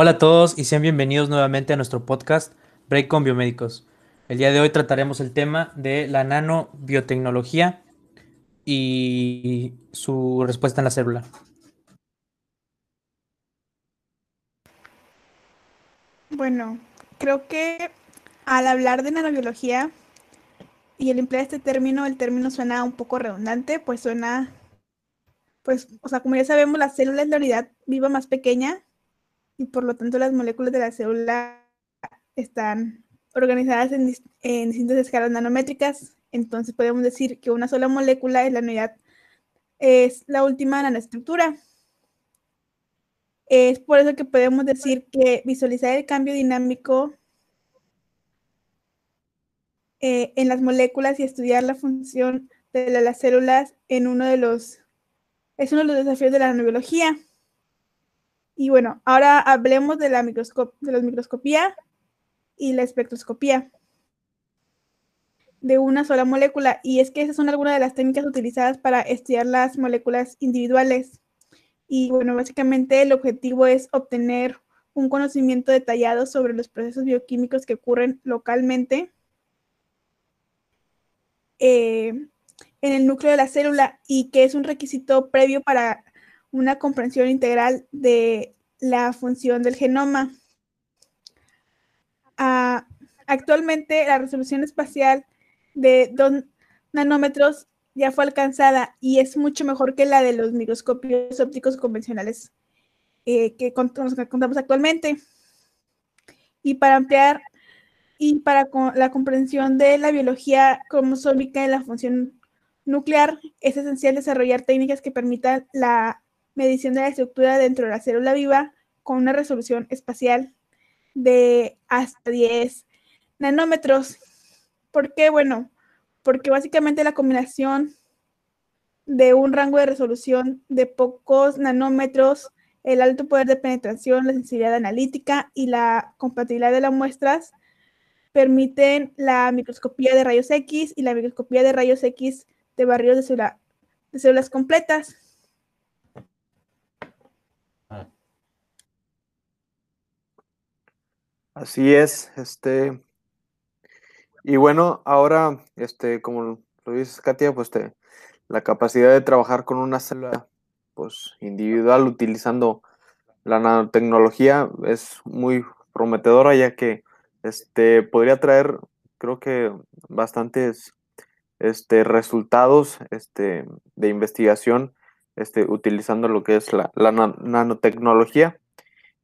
Hola a todos y sean bienvenidos nuevamente a nuestro podcast Break con Biomédicos. El día de hoy trataremos el tema de la nanobiotecnología y su respuesta en la célula. Bueno, creo que al hablar de nanobiología y el emplear este término, el término suena un poco redundante, pues suena, pues, o sea, como ya sabemos, la célula es la unidad viva más pequeña y por lo tanto las moléculas de la célula están organizadas en, distintas escalas nanométricas. Entonces podemos decir que una sola molécula es la unidad, es la última nanoestructura. Es por eso que podemos decir que visualizar el cambio dinámico eh, en las moléculas y estudiar la función de las células en uno de los, es uno de los desafíos de la nanobiología. Y bueno, ahora hablemos de la, microscopía y la espectroscopía de una sola molécula. Y es que esas son algunas de las técnicas utilizadas para estudiar las moléculas individuales. Y bueno, básicamente el objetivo es obtener un conocimiento detallado sobre los procesos bioquímicos que ocurren localmente eh, en el núcleo de la célula y que es un requisito previo para una comprensión integral de la función del genoma. Ah, actualmente la resolución espacial de 2 nanómetros ya fue alcanzada y es mucho mejor que la de los microscopios ópticos convencionales eh, que contamos, contamos actualmente. Y para ampliar y para la comprensión de la biología cromosómica y la función nuclear, es esencial desarrollar técnicas que permitan la medición de la estructura dentro de la célula viva con una resolución espacial de hasta 10 nanómetros. ¿Por qué? Bueno, porque básicamente la combinación de un rango de resolución de pocos nanómetros, el alto poder de penetración, la sensibilidad analítica y la compatibilidad de las muestras permiten la microscopía de rayos X y la microscopía de rayos X de barrios de, de células completas. Así es, este, y bueno, ahora, este, como lo dices, Katia, pues la capacidad de trabajar con una célula, pues, individual utilizando la nanotecnología es muy prometedora, ya que, este, podría traer, creo que, bastantes, este, resultados, este, de investigación, este, utilizando lo que es la, la nanotecnología.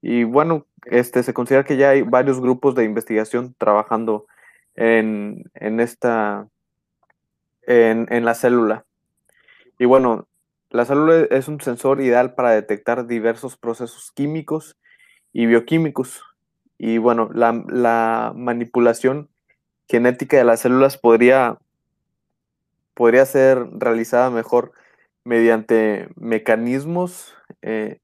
Y bueno, este, se considera que ya hay varios grupos de investigación trabajando en, esta, en, en la célula. Y bueno, la célula es un sensor ideal para detectar diversos procesos químicos y bioquímicos. Y bueno, la, la manipulación genética de las células podría, podría ser realizada mejor mediante mecanismos eh,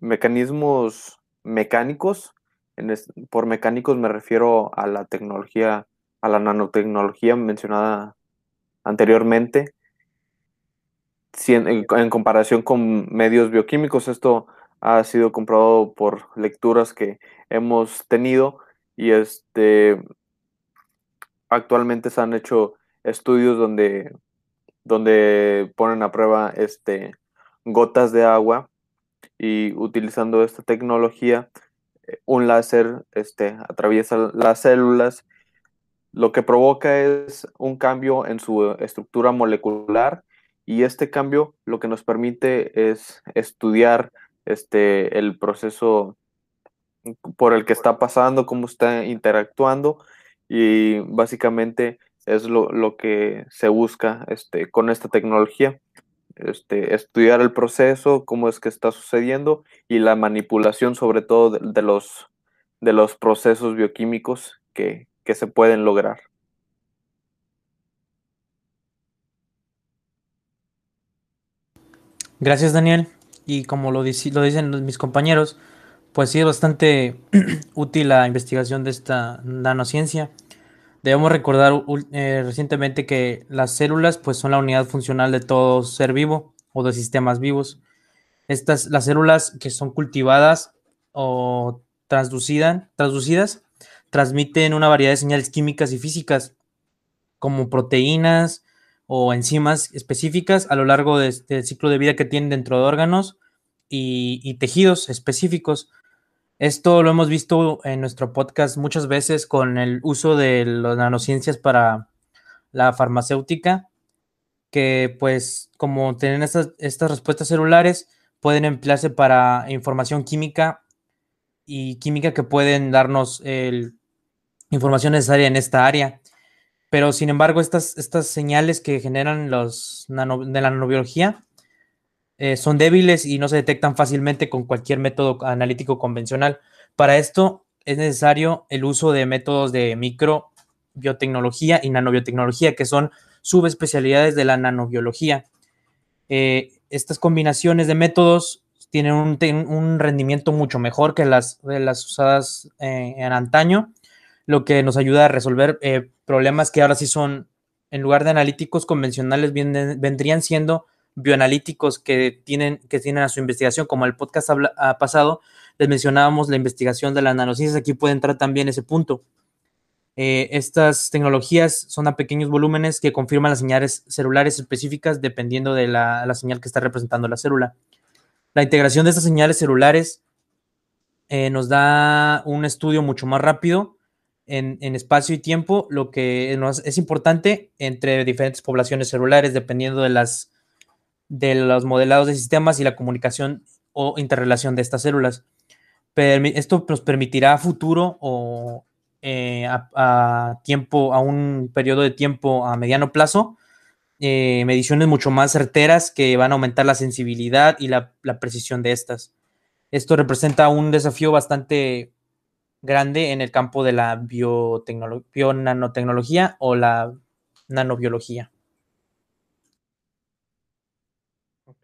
mecanismos mecánicos. por mecánicos me refiero a la tecnología, a la nanotecnología mencionada anteriormente. en, comparación con medios bioquímicos, esto ha sido comprobado por lecturas que hemos tenido y este actualmente se han hecho estudios donde, donde ponen a prueba este, gotas de agua y utilizando esta tecnología, eh, un láser este, atraviesa las células, lo que provoca es un cambio en su estructura molecular y este cambio lo que nos permite es estudiar este, el proceso por el que está pasando, cómo está interactuando y básicamente es lo, lo que se busca este, con esta tecnología este, estudiar el proceso, cómo es que está sucediendo y la manipulación sobre todo de, los, de los procesos bioquímicos que, se pueden lograr. Gracias Daniel. Y como lo dicen mis compañeros, pues sí es bastante útil la investigación de esta nanociencia. Debemos recordar eh, recientemente que las células pues, son la unidad funcional de todo ser vivo o de sistemas vivos. Estas, las células que son cultivadas o transducidas transmiten una variedad de señales químicas y físicas, como proteínas o enzimas específicas a lo largo del ciclo de vida que tienen dentro de órganos y, tejidos específicos. Esto lo hemos visto en nuestro podcast muchas veces con el uso de las nanociencias para la farmacéutica, que pues como tienen estas, estas respuestas celulares, pueden emplearse para información química y química que pueden darnos el, información necesaria en esta área. Pero sin embargo, estas, estas señales que generan los de la nanobiología eh, son débiles y no se detectan fácilmente con cualquier método analítico convencional. Para esto es necesario el uso de métodos de microbiotecnología y nanobiotecnología, que son subespecialidades de la nanobiología. Eh, estas combinaciones de métodos tienen un, rendimiento mucho mejor que las, las usadas eh, en antaño, lo que nos ayuda a resolver problemas que ahora sí son, en lugar de analíticos convencionales, vendrían siendo bioanalíticos que tienen, que tienen a su investigación, como el podcast ha pasado, les mencionábamos la investigación de las nanociencias, aquí puede entrar también ese punto. Eh, estas tecnologías son a pequeños volúmenes que confirman las señales celulares específicas dependiendo de la, señal que está representando la célula. La integración de estas señales celulares eh, nos da un estudio mucho más rápido en, espacio y tiempo, lo que es importante entre diferentes poblaciones celulares dependiendo de las de los modelados de sistemas y la comunicación o interrelación de estas células. esto nos permitirá a futuro o eh, a, tiempo, a un periodo de tiempo a mediano plazo, eh, mediciones mucho más certeras que van a aumentar la sensibilidad y la, precisión de estas. Esto representa un desafío bastante grande en el campo de la bionanotecnología o la nanobiología.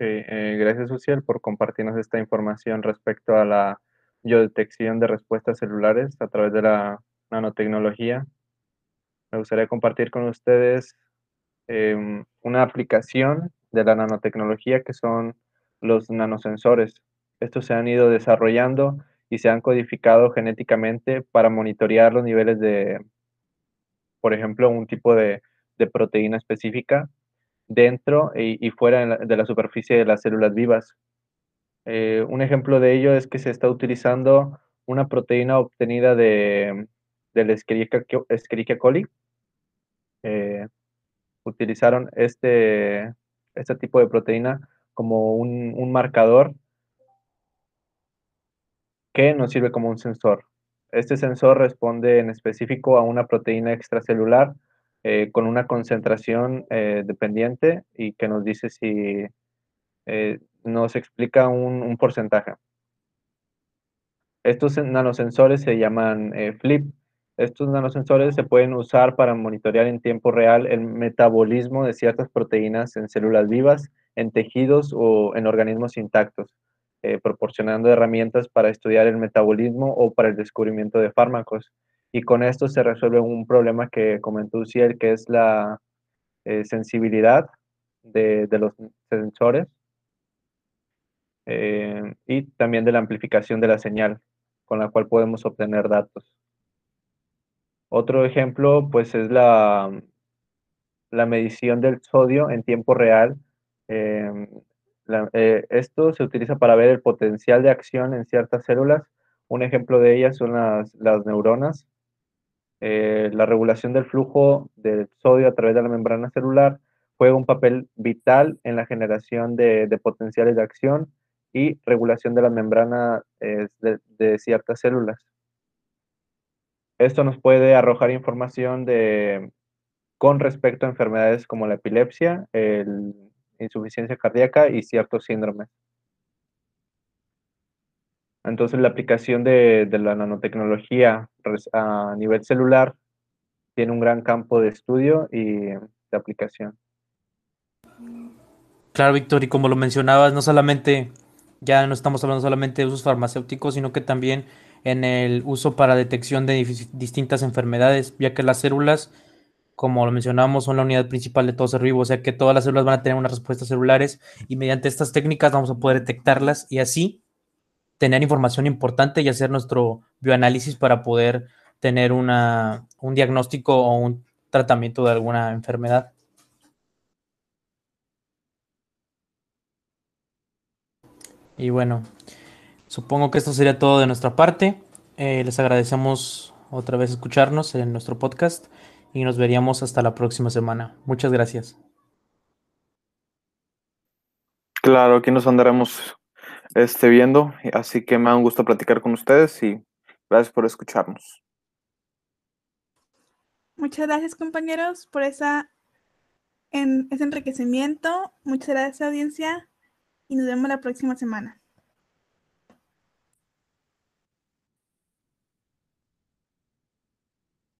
Eh, gracias, Uciel, por compartirnos esta información respecto a la biodetección de respuestas celulares a través de la nanotecnología. Me gustaría compartir con ustedes em, una aplicación de la nanotecnología que son los nanosensores. Estos se han ido desarrollando y se han codificado genéticamente para monitorear los niveles de, por ejemplo, un tipo de proteína específica dentro y, fuera de la, superficie de las células vivas. Eh, un ejemplo de ello es que se está utilizando una proteína obtenida de, del Escherichia, coli. Eh, utilizaron este, este tipo de proteína como un, un marcador que nos sirve como un sensor. Este sensor responde en específico a una proteína extracelular eh, con una concentración eh, dependiente y que nos dice si eh, nos explica un, porcentaje. Estos nanosensores se llaman FLIP. Estos nanosensores se pueden usar para monitorear en tiempo real el metabolismo de ciertas proteínas en células vivas, en tejidos o en organismos intactos, proporcionando herramientas para estudiar el metabolismo o para el descubrimiento de fármacos y con esto se resuelve un problema que comentó Uciel, que es la eh, sensibilidad de, los sensores eh, y también de la amplificación de la señal con la cual podemos obtener datos. Otro ejemplo, pues, es la, la medición del sodio en tiempo real. Eh, esto se utiliza para ver el potencial de acción en ciertas células. Un ejemplo de ellas son las, las neuronas, eh, la regulación del flujo del sodio a través de la membrana celular juega un papel vital en la generación de, potenciales de acción y regulación de la membrana eh, de, ciertas células. Esto nos puede arrojar información de, con respecto a enfermedades como la epilepsia, la insuficiencia cardíaca y ciertos síndromes. Entonces la aplicación de, la nanotecnología a nivel celular tiene un gran campo de estudio y de aplicación. Claro, Víctor, y como lo mencionabas, no solamente, ya no estamos hablando solamente de usos farmacéuticos, sino que también en el uso para detección de distintas enfermedades, ya que las células, como lo mencionamos, son la unidad principal de todo ser vivo, o sea que todas las células van a tener unas respuestas celulares y mediante estas técnicas vamos a poder detectarlas y así tener información importante y hacer nuestro bioanálisis para poder tener una, un diagnóstico o un tratamiento de alguna enfermedad. Y bueno, supongo que esto sería todo de nuestra parte. Eh, les agradecemos otra vez escucharnos en nuestro podcast y nos veríamos hasta la próxima semana. Muchas gracias. Claro, aquí nos andaremos este, viendo, así que me da un gusto platicar con ustedes y gracias por escucharnos. Muchas gracias compañeros por esa, en, ese enriquecimiento. Muchas gracias audiencia y nos vemos la próxima semana.